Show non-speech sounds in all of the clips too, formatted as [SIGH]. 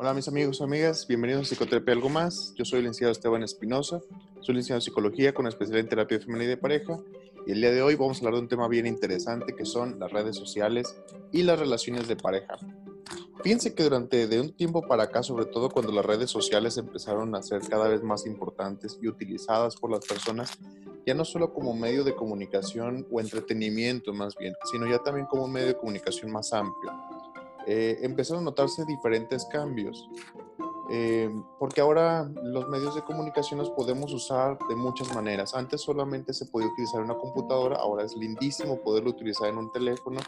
Hola mis amigos y amigas, bienvenidos a Psicoterapia Algo Más. Yo soy el licenciado Esteban Espinosa, soy licenciado en Psicología con especialidad en terapia femenina y de pareja. Y el día de hoy vamos a hablar de un tema bien interesante que son las redes sociales y las relaciones de pareja. Fíjense que durante de un tiempo para acá, sobre todo cuando las redes sociales empezaron a ser cada vez más importantes y utilizadas por las personas, ya no solo como medio de comunicación o entretenimiento más bien, sino ya también como un medio de comunicación más amplio, eh, empezaron a notarse diferentes cambios. Eh, porque ahora los medios de comunicación los podemos usar de muchas maneras. Antes solamente se podía utilizar una computadora, ahora es lindísimo poderlo utilizar en un teléfono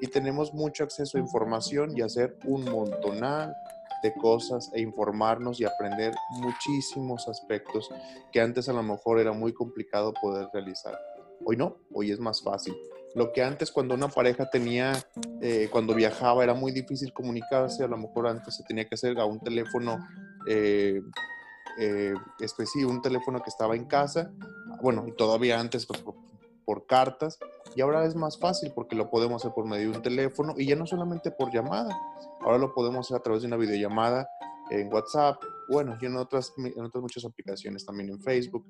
y tenemos mucho acceso a información y hacer un montonal de cosas e informarnos y aprender muchísimos aspectos que antes a lo mejor era muy complicado poder realizar. Hoy no, hoy es más fácil. Lo que antes cuando una pareja tenía, eh, cuando viajaba era muy difícil comunicarse, a lo mejor antes se tenía que hacer a un teléfono eh, eh, específico, un teléfono que estaba en casa, bueno, y todavía antes pues, por, por, cartas, y ahora es más fácil porque lo podemos hacer por medio de un teléfono y ya no solamente por llamada, ahora lo podemos hacer a través de una videollamada en WhatsApp, bueno, y en otras, en otras muchas aplicaciones, también en Facebook,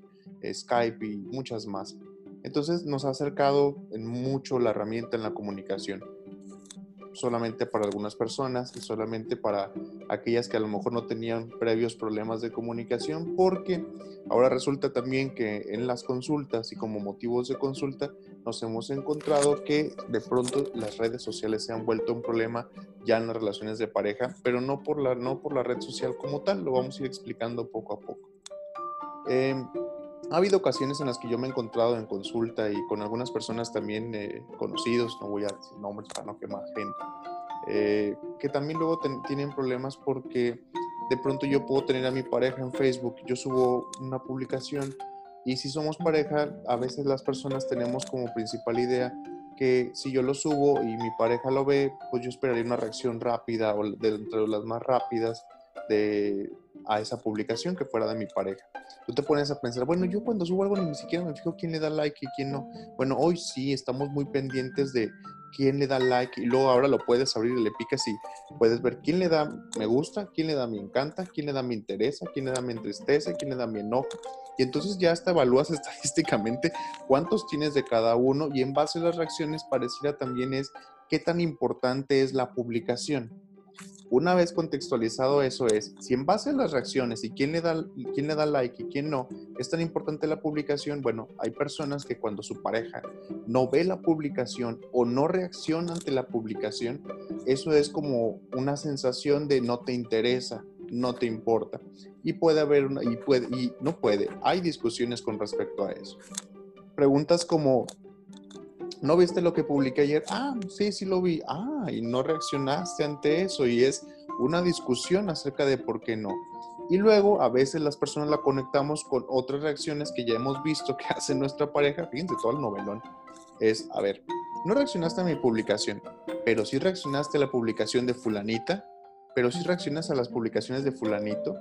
Skype y muchas más. Entonces nos ha acercado mucho la herramienta en la comunicación, solamente para algunas personas y solamente para aquellas que a lo mejor no tenían previos problemas de comunicación, porque ahora resulta también que en las consultas y como motivos de consulta nos hemos encontrado que de pronto las redes sociales se han vuelto un problema ya en las relaciones de pareja, pero no por la, no por la red social como tal, lo vamos a ir explicando poco a poco. Eh, ha habido ocasiones en las que yo me he encontrado en consulta y con algunas personas también eh, conocidos, no voy a decir nombres para no quemar gente, eh, que también luego tienen problemas porque de pronto yo puedo tener a mi pareja en Facebook, yo subo una publicación y si somos pareja, a veces las personas tenemos como principal idea que si yo lo subo y mi pareja lo ve, pues yo esperaría una reacción rápida o de entre las más rápidas de, a esa publicación que fuera de mi pareja. Tú te pones a pensar, bueno, yo cuando subo algo ni siquiera me fijo quién le da like y quién no. Bueno, hoy sí estamos muy pendientes de quién le da like y luego ahora lo puedes abrir y le picas y puedes ver quién le da me gusta, quién le da me encanta, quién le da me interesa, quién le da me entristece, quién le da me enojo. Y entonces ya hasta evalúas [LAUGHS] estadísticamente cuántos tienes de cada uno y en base a las reacciones pareciera también es qué tan importante es la publicación. Una vez contextualizado eso es, si en base a las reacciones y quién le da, quién le da like y quién no, es tan importante la publicación, bueno, hay personas que cuando su pareja no ve la publicación o no reacciona ante la publicación, eso es como una sensación de no te interesa, no te importa. Y puede haber una, y puede, y no puede, hay discusiones con respecto a eso. Preguntas como, ¿no viste lo que publiqué ayer? Ah, sí, sí lo vi. Ah, y no reaccionaste ante eso y es una discusión acerca de por qué no. Y luego a veces las personas la conectamos con otras reacciones que ya hemos visto que [LAUGHS] hace nuestra pareja. Fíjense, todo el novelón es, a ver, no reaccionaste a mi publicación, pero sí reaccionaste a la publicación de fulanita, pero sí reaccionas a las publicaciones de fulanito.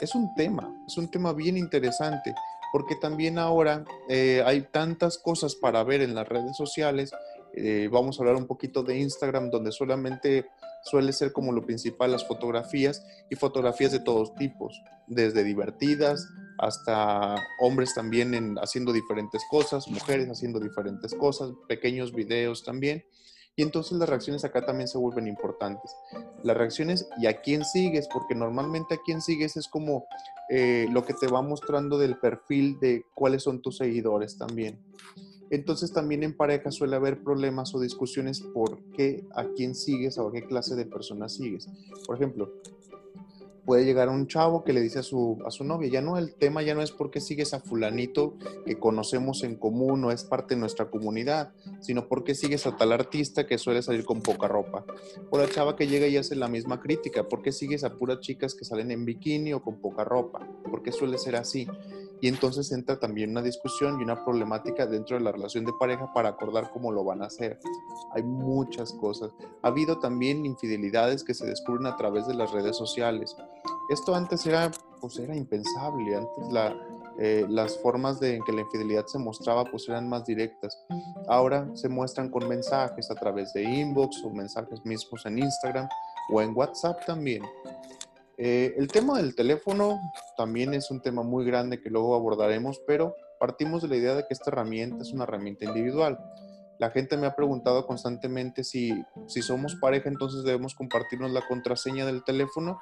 Es un tema, es un tema bien interesante porque también ahora eh, hay tantas cosas para ver en las redes sociales. Eh, vamos a hablar un poquito de Instagram, donde solamente suele ser como lo principal las fotografías y fotografías de todos tipos, desde divertidas hasta hombres también haciendo diferentes cosas, mujeres haciendo diferentes cosas, pequeños videos también. Y entonces las reacciones acá también se vuelven importantes. Las reacciones y a quién sigues, porque normalmente a quién sigues es como eh, lo que te va mostrando del perfil de cuáles son tus seguidores también. Entonces también en pareja suele haber problemas o discusiones por qué, a quién sigues o a qué clase de personas sigues. Por ejemplo, puede llegar un chavo que le dice a su, a su novia, ya no, el tema ya no es porque sigues a fulanito que conocemos en común o es parte de nuestra comunidad, sino porque sigues a tal artista que suele salir con poca ropa. O la chava que llega y hace la misma crítica, ¿por qué sigues a puras chicas que salen en bikini o con poca ropa? ¿Por qué suele ser así? Y entonces entra también una discusión y una problemática dentro de la relación de pareja para acordar cómo lo van a hacer. Hay muchas cosas. Ha habido también infidelidades que se descubren a través de las redes sociales. Esto antes era, pues era impensable. Antes eh, las formas de en que la infidelidad se mostraba pues eran más directas. Ahora se muestran con mensajes a través de inbox o mensajes mismos en Instagram o en WhatsApp también. Eh, el tema del teléfono también es un tema muy grande que luego abordaremos, pero partimos de la idea de que esta herramienta es una herramienta individual. La gente me ha preguntado constantemente si, si somos pareja, entonces debemos compartirnos la contraseña del teléfono.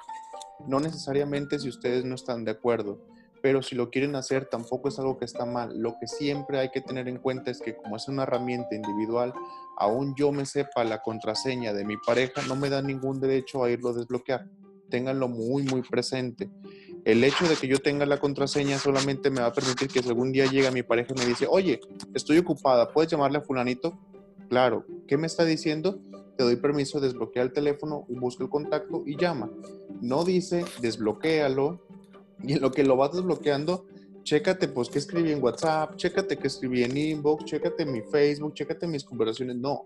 No necesariamente si ustedes no están de acuerdo, pero si lo quieren hacer tampoco es algo que está mal. Lo que siempre hay que tener en cuenta es que como es una herramienta individual, aún yo me sepa la contraseña de mi pareja, no me da ningún derecho a irlo a desbloquear. Ténganlo muy, muy presente. El hecho de que yo tenga la contraseña solamente me va a permitir que algún día llega mi pareja y me dice, oye, estoy ocupada, ¿puedes llamarle a fulanito? Claro, ¿qué me está diciendo? Te doy permiso de desbloquear el teléfono, busca el contacto y llama. No dice desbloquéalo y en lo que lo vas desbloqueando, chécate pues qué escribí en WhatsApp, chécate qué escribí en inbox, chécate mi Facebook, chécate mis conversaciones. No,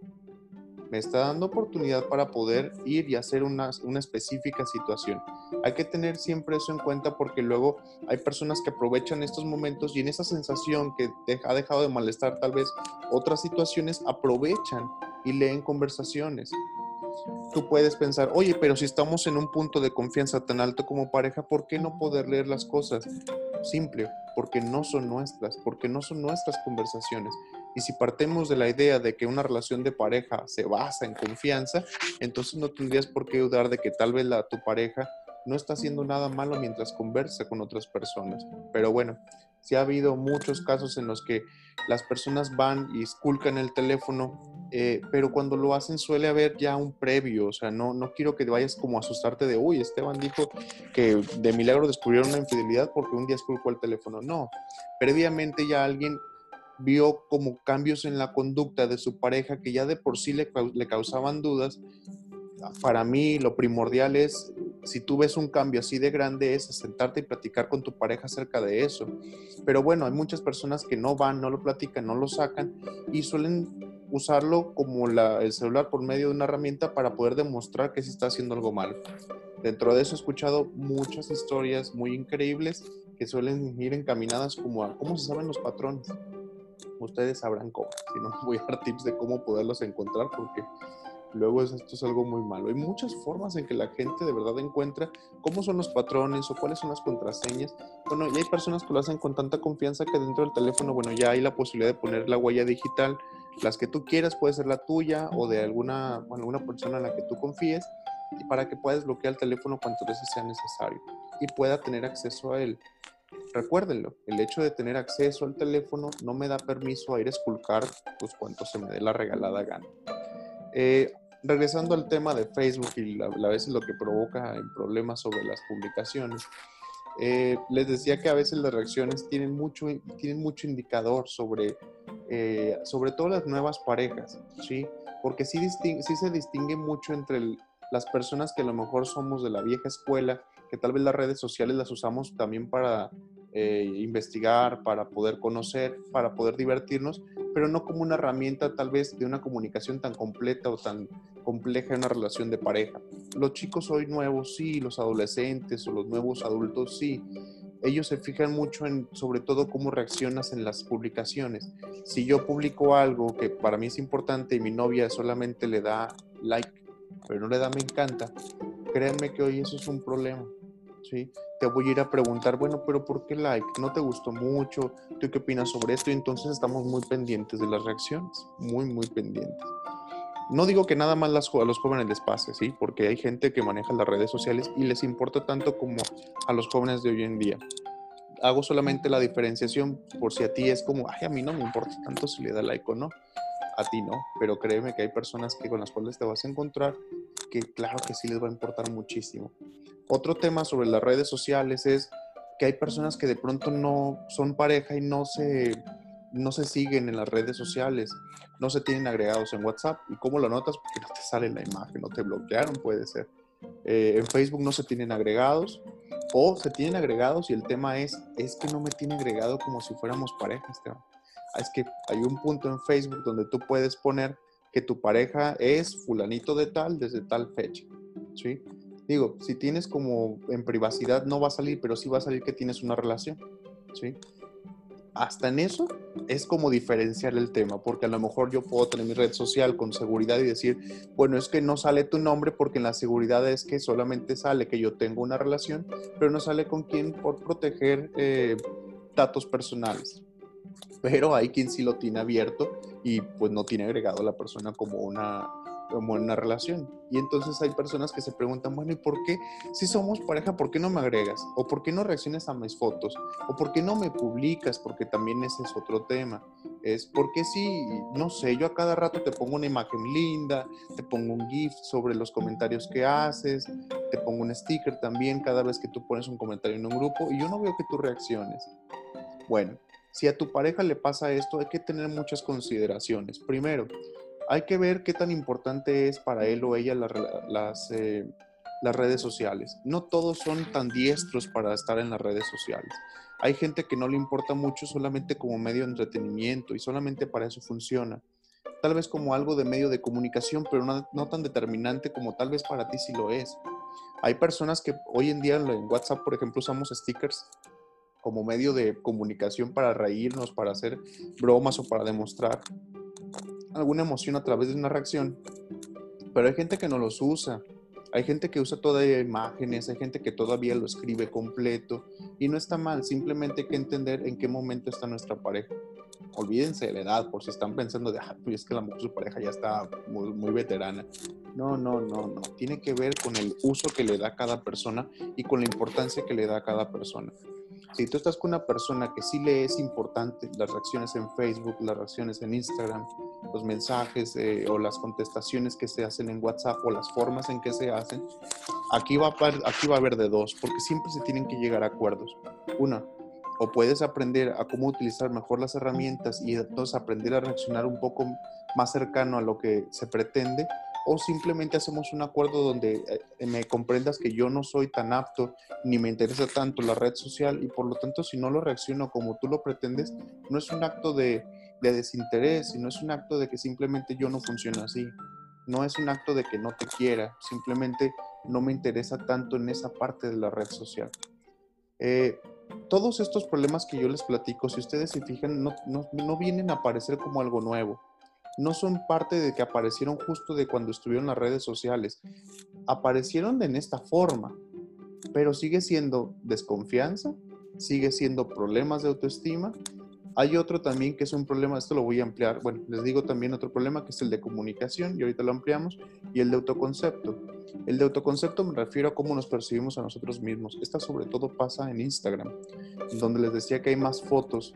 me está dando oportunidad para poder ir y hacer una, una, específica situación. Hay que tener siempre eso en cuenta porque luego hay personas que aprovechan estos momentos y en esa sensación que ha dejado de malestar tal vez otras situaciones, aprovechan y leen conversaciones. Tú puedes pensar, oye, pero si estamos en un punto de confianza tan alto como pareja, ¿por qué no poder leer las cosas? Simple, porque no son nuestras, porque no son nuestras conversaciones. Y si partemos de la idea de que una relación de pareja se basa en confianza, entonces no tendrías por qué dudar de que tal vez la, tu pareja no está haciendo nada malo mientras conversa con otras personas. Pero bueno, sí ha habido muchos casos en los que las personas van y esculcan el teléfono, eh, pero cuando lo hacen suele haber ya un previo, o sea, no, no quiero que vayas como a asustarte de, uy, Esteban dijo que de milagro descubrieron una infidelidad porque un día esculcó el teléfono. No, previamente ya alguien vio como cambios en la conducta de su pareja que ya de por sí le, causaban dudas. Para mí lo primordial es, si tú ves un cambio así de grande, es sentarte y platicar con tu pareja acerca de eso. Pero bueno, hay muchas personas que no van, no lo platican, no lo sacan y suelen usarlo como la, el celular por medio de una herramienta para poder demostrar que se está haciendo algo mal. Dentro de eso he escuchado muchas historias muy increíbles que suelen ir encaminadas como a cómo se saben los patrones ustedes sabrán cómo. Si no, [LAUGHS] voy a dar tips de cómo poderlos encontrar porque luego esto es algo muy malo. Hay muchas formas en que la gente de verdad encuentra cómo son los patrones o cuáles son las contraseñas. Bueno, y hay personas que lo hacen con tanta confianza que dentro del teléfono, bueno, ya hay la posibilidad de poner la huella digital. Las que tú quieras, puede ser la tuya o de alguna, bueno, alguna persona en la que tú confíes y para que puedas bloquear el teléfono cuantas veces sea necesario y pueda tener acceso a él. Recuérdenlo, el hecho de tener acceso al teléfono no me da permiso a ir a esculcar pues cuanto se me dé la regalada gana. Eh, regresando al tema de Facebook y a veces lo que provoca problemas sobre las publicaciones, eh, les decía que a veces las reacciones tienen mucho, tienen mucho indicador sobre, eh, sobre todo las nuevas parejas, ¿sí? Porque sí se distingue mucho entre las personas que a lo mejor somos de la vieja escuela, que tal vez las redes sociales las usamos también para eh, investigar, para poder conocer, para poder divertirnos, pero no como una herramienta tal vez de una comunicación tan completa o tan compleja en una relación de pareja. Los chicos hoy nuevos sí, los adolescentes o los nuevos adultos sí. Ellos se fijan mucho en sobre todo cómo reaccionas en las publicaciones. Si yo publico algo que para mí es importante y mi novia solamente le da like, pero no le da me encanta, créanme que hoy eso es un problema. ¿Sí? Te voy a ir a preguntar, bueno, pero ¿por qué like? ¿No te gustó mucho? ¿Tú qué opinas sobre esto? Y entonces estamos muy pendientes de las reacciones, muy, muy pendientes. No digo que nada más las, a los jóvenes les pase, ¿sí? Porque hay gente que maneja las redes sociales y les importa tanto como a los jóvenes de hoy en día. Hago solamente la diferenciación por si a ti es como, ay, a mí no me importa tanto si le da like o no. A ti no, pero créeme que hay personas que con las cuales te vas a encontrar que claro que sí les va a importar muchísimo. Otro tema sobre las redes sociales es que hay personas que de pronto no son pareja y no se, no se siguen en las redes sociales, no se tienen agregados en WhatsApp. ¿Y cómo lo notas? Porque no te sale la imagen, no te bloquearon, puede ser. Eh, en Facebook no se tienen agregados o se tienen agregados y el tema es, es que no me tiene agregado como si fuéramos pareja, Esteban. Ah, es que hay un punto en Facebook donde tú puedes poner que tu pareja es fulanito de tal desde tal fecha, ¿sí? Digo, si tienes como en privacidad no va a salir, pero sí va a salir que tienes una relación, ¿sí? hasta en eso es como diferenciar el tema, porque a lo mejor yo puedo tener mi red social con seguridad y decir, bueno, es que no sale tu nombre porque en la seguridad es que solamente sale que yo tengo una relación, pero no sale con quién por proteger eh, datos personales. Pero hay quien sí lo tiene abierto y pues no tiene agregado a la persona como una, como en una relación. Y entonces hay personas que se preguntan, bueno, ¿y por qué si somos pareja, por qué no me agregas? ¿O por qué no reaccionas a mis fotos? ¿O por qué no me publicas? Porque también ese es otro tema. Es porque si, no sé, yo a cada rato te pongo una imagen linda, te pongo un GIF sobre los comentarios que haces, te pongo un sticker también cada vez que tú pones un comentario en un grupo y yo no veo que tú reacciones. Bueno, si a tu pareja le pasa esto, hay que tener muchas consideraciones. Primero, hay que ver qué tan importante es para él o ella las, eh, las redes sociales. No todos son tan diestros para estar en las redes sociales. Hay gente que no le importa mucho solamente como medio de entretenimiento y solamente para eso funciona. Tal vez como algo de medio de comunicación, pero no, no tan determinante como tal vez para ti sí lo es. Hay personas que hoy en día en WhatsApp, por ejemplo, usamos stickers como medio de comunicación para reírnos, para hacer bromas o para demostrar alguna emoción a través de una reacción, pero hay gente que no los usa. Hay gente que usa todavía imágenes, hay gente que todavía lo escribe completo y no está mal, simplemente hay que entender en qué momento está nuestra pareja. Olvídense de la edad, por si están pensando de, ah, pues es que la mujer, su pareja ya está muy, muy veterana. No, no, no, no. Tiene que ver con el uso que le da cada persona y con la importancia que le da a cada persona. Si tú estás con una persona que sí le es importante las reacciones en Facebook, las reacciones en Instagram, los mensajes eh, o las contestaciones que se hacen en WhatsApp o las formas en que se hacen, aquí va, a, aquí va a haber de dos, porque siempre se tienen que llegar a acuerdos. Una, o puedes aprender a cómo utilizar mejor las herramientas y entonces aprender a reaccionar un poco más cercano a lo que se pretende, o simplemente hacemos un acuerdo donde eh, me comprendas que yo no soy tan apto ni me interesa tanto la red social y por lo tanto si no lo reacciono como tú lo pretendes, no es un acto de, desinterés, sino es un acto de que simplemente yo no funciono así. No es un acto de que no te quiera, simplemente no me interesa tanto en esa parte de la red social. Eh, todos estos problemas que yo les platico, si ustedes se fijan, no, no vienen a aparecer como algo nuevo no son parte de que aparecieron justo de cuando estuvieron las redes sociales. Aparecieron en esta forma, pero sigue siendo desconfianza, sigue siendo problemas de autoestima. Hay otro también que es un problema, esto lo voy a ampliar, bueno, les digo también otro problema que es el de comunicación, y ahorita lo ampliamos, y el de autoconcepto. El de autoconcepto me refiero a cómo nos percibimos a nosotros mismos. Esta sobre todo pasa en Instagram, donde les decía que hay más fotos,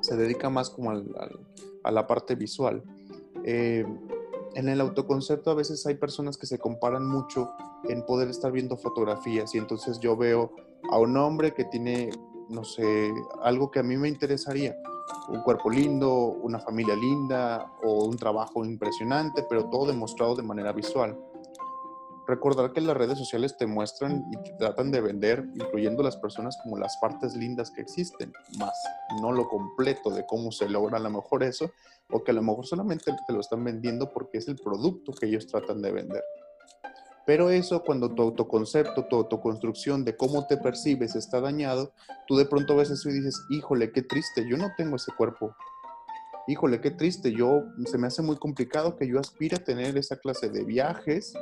se dedica más como a la parte visual. Eh, en el autoconcepto a veces hay personas que se comparan mucho en poder estar viendo fotografías y entonces yo veo a un hombre que tiene, no sé, algo que a mí me interesaría, un cuerpo lindo, una familia linda o un trabajo impresionante, pero todo demostrado de manera visual recordar que las redes sociales te muestran y tratan de vender, incluyendo las personas, como las partes lindas que existen, más no lo completo de cómo se logra a lo mejor eso, o que a lo mejor solamente te lo están vendiendo porque es el producto que ellos tratan de vender. Pero eso, cuando tu autoconcepto, tu autoconstrucción de cómo te percibes está dañado, tú de pronto ves eso y dices, híjole, qué triste, yo no tengo ese cuerpo. Híjole, qué triste, yo se me hace muy complicado que yo aspire a tener esa clase de viajes,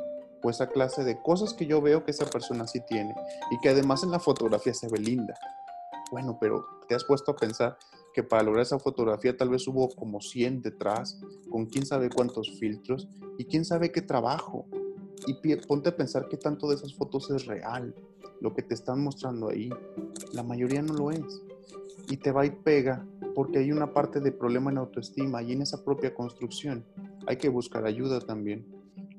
o esa clase de cosas que yo veo que esa persona sí tiene y que además en la fotografía se ve linda. Bueno, pero te has puesto a pensar que para lograr esa fotografía tal vez hubo como 100 detrás, con quién sabe cuántos filtros y quién sabe qué trabajo. Y ponte a pensar qué tanto de esas fotos es real, lo que te están mostrando ahí. La mayoría no lo es. Y te va y pega porque hay una parte de problema en autoestima y en esa propia construcción. Hay que buscar ayuda también.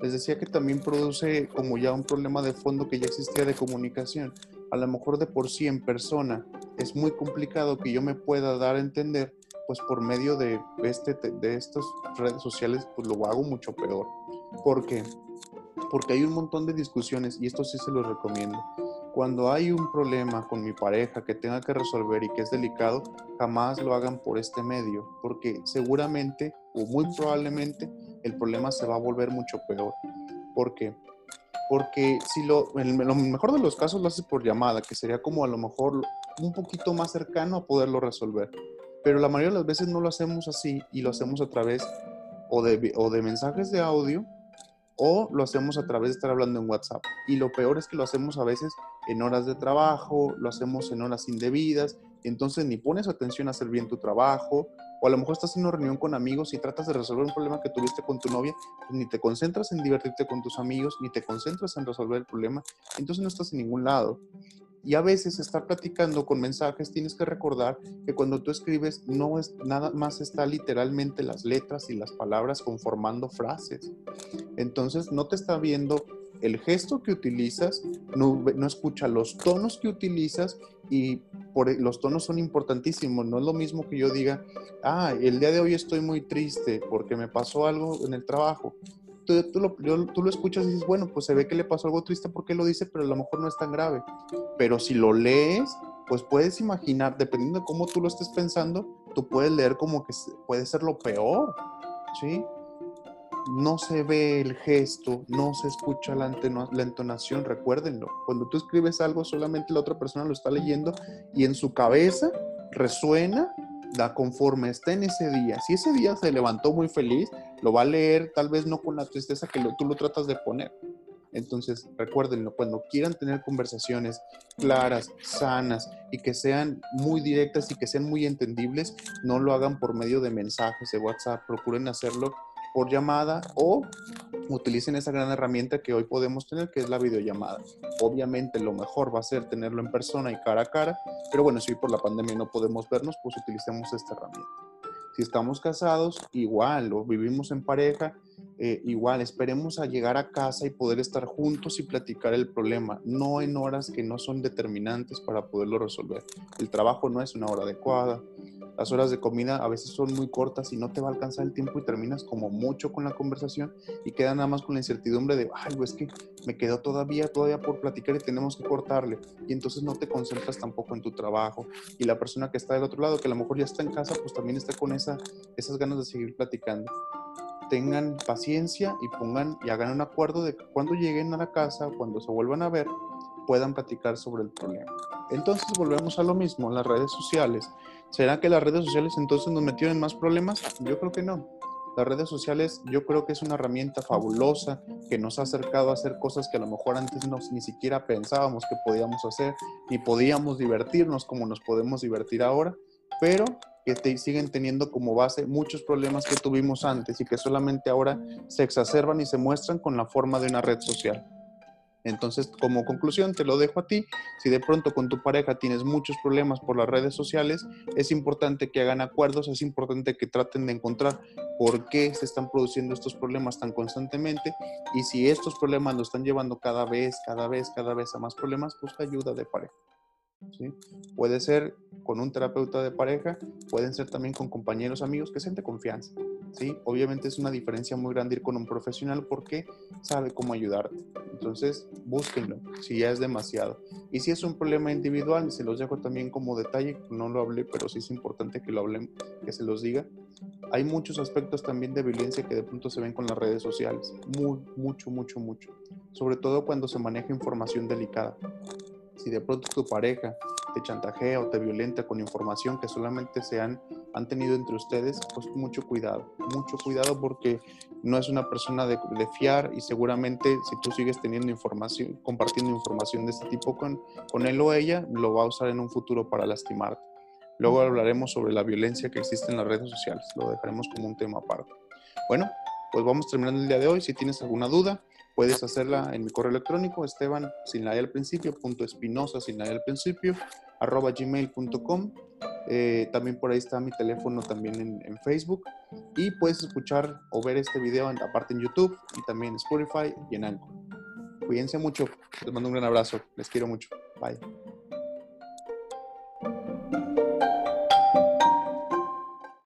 Les decía que también produce como ya un problema de fondo que ya existía de comunicación. A lo mejor de por sí en persona es muy complicado que yo me pueda dar a entender, pues por medio de, este, de estas redes sociales, pues lo hago mucho peor. ¿Por qué? Porque hay un montón de discusiones y esto sí se los recomiendo. Cuando hay un problema con mi pareja que tenga que resolver y que es delicado, jamás lo hagan por este medio, porque seguramente o muy probablemente el problema se va a volver mucho peor. ¿Por qué? Porque si lo, lo mejor de los casos lo haces por llamada, que sería como a lo mejor un poquito más cercano a poderlo resolver. pero la mayoría de las veces no lo hacemos así y lo hacemos a través o de, o de mensajes de audio o lo hacemos a través de estar hablando en WhatsApp. Y lo peor es que lo hacemos a veces en horas de trabajo, lo hacemos en horas indebidas, entonces ni pones atención a hacer bien tu trabajo, o a lo mejor estás en una reunión con amigos y tratas de resolver un problema que tuviste con tu novia, pues ni te concentras en divertirte con tus amigos, ni te concentras en resolver el problema, entonces no estás en ningún lado. Y a veces estar platicando con mensajes, tienes que recordar que cuando tú escribes, no es nada más está literalmente las letras y las palabras conformando frases. Entonces no te está viendo el gesto que utilizas, no, escucha los tonos que utilizas y por, e, los tonos son importantísimos. No es lo mismo que yo diga, ah, el día de hoy estoy muy triste porque me pasó algo en el trabajo tú, lo, tú, lo, escuchas y dices, bueno, pues se ve que le pasó algo triste porque lo dice, pero a lo mejor no es tan grave. Pero si lo lees, pues puedes imaginar, dependiendo de cómo tú lo estés pensando, tú puedes leer como que puede ser lo peor, ¿sí? No se ve el gesto, no se escucha la, la entonación, recuérdenlo. Cuando tú escribes algo, solamente la otra persona lo está leyendo y en su cabeza resuena da conforme está en ese día. Si ese día se levantó muy feliz, lo va a leer tal vez no con la tristeza que tú lo tratas de poner. Entonces, recuérdenlo, cuando quieran tener conversaciones claras, sanas y que sean muy directas y que sean muy entendibles, no lo hagan por medio de mensajes de WhatsApp, procuren hacerlo por llamada o utilicen esa gran herramienta que hoy podemos tener, que es la videollamada. Obviamente lo mejor va a ser tenerlo en persona y cara a cara, pero bueno, si por la pandemia no podemos vernos, pues utilicemos esta herramienta. Si estamos casados, igual, o vivimos en pareja, eh, igual, esperemos a llegar a casa y poder estar juntos y platicar el problema, no en horas que no son determinantes para poderlo resolver. El trabajo no es una hora adecuada, las horas de comida a veces son muy cortas y no te va a alcanzar el tiempo y terminas como mucho con la conversación y queda nada más con la incertidumbre de, ay, es que me quedó todavía, todavía por platicar y tenemos que cortarle. Y entonces no te concentras tampoco en tu trabajo. Y la persona que está del otro lado, que a lo mejor ya está en casa, pues también está con esa, esas ganas de seguir platicando. Tengan paciencia y pongan y hagan un acuerdo de que cuando lleguen a la casa, cuando se vuelvan a ver, puedan platicar sobre el problema. Entonces volvemos a lo mismo, las redes sociales. ¿Será que las redes sociales entonces nos metieron en más problemas? Yo creo que no. Las redes sociales yo creo que es una herramienta fabulosa que nos ha acercado a hacer cosas que a lo mejor antes no, ni siquiera pensábamos que podíamos hacer, ni podíamos divertirnos como nos podemos divertir ahora, pero que siguen teniendo como base muchos problemas que tuvimos antes y que solamente ahora se exacerban y se muestran con la forma de una red social. Entonces, como conclusión, te lo dejo a ti. Si de pronto con tu pareja tienes muchos problemas por las redes sociales, es importante que hagan acuerdos, es importante que traten de encontrar por qué se están produciendo estos problemas tan constantemente y si estos problemas lo están llevando cada vez, cada vez, cada vez a más problemas, busca ayuda de pareja. Puede ser con un terapeuta de pareja, pueden ser también con compañeros, amigos que sean de confianza. ¿sí? Obviamente es una diferencia muy grande ir con un profesional porque sabe cómo ayudarte. Entonces, búsquenlo si ya es demasiado. Y si es un problema individual, se los dejo también como detalle, no lo hablé, pero sí es importante que lo hablen, que se los diga. Hay muchos aspectos también de violencia que de pronto se ven con las redes sociales. Muy, mucho, mucho, mucho. Sobre todo cuando se maneja información delicada si de pronto tu pareja te chantajea o te violenta con información que solamente se han, han tenido entre ustedes, pues mucho cuidado, mucho cuidado porque no es una persona de, de, fiar y seguramente si tú sigues teniendo información, compartiendo información de este tipo con, con él o ella, lo va a usar en un futuro para lastimarte. Luego hablaremos sobre la violencia que existe en las redes sociales, lo dejaremos como un tema aparte. Bueno, pues vamos terminando el día de hoy. Si tienes alguna duda, Puedes hacerla en mi correo electrónico, esteban sin la al principio, punto espinosa sin la al principio, arroba. Eh, también por ahí está mi teléfono también en, Facebook. Y puedes escuchar o ver este video aparte en YouTube y también en Spotify y en Anchor. Cuídense mucho. Les mando un gran abrazo. Les quiero mucho. Bye.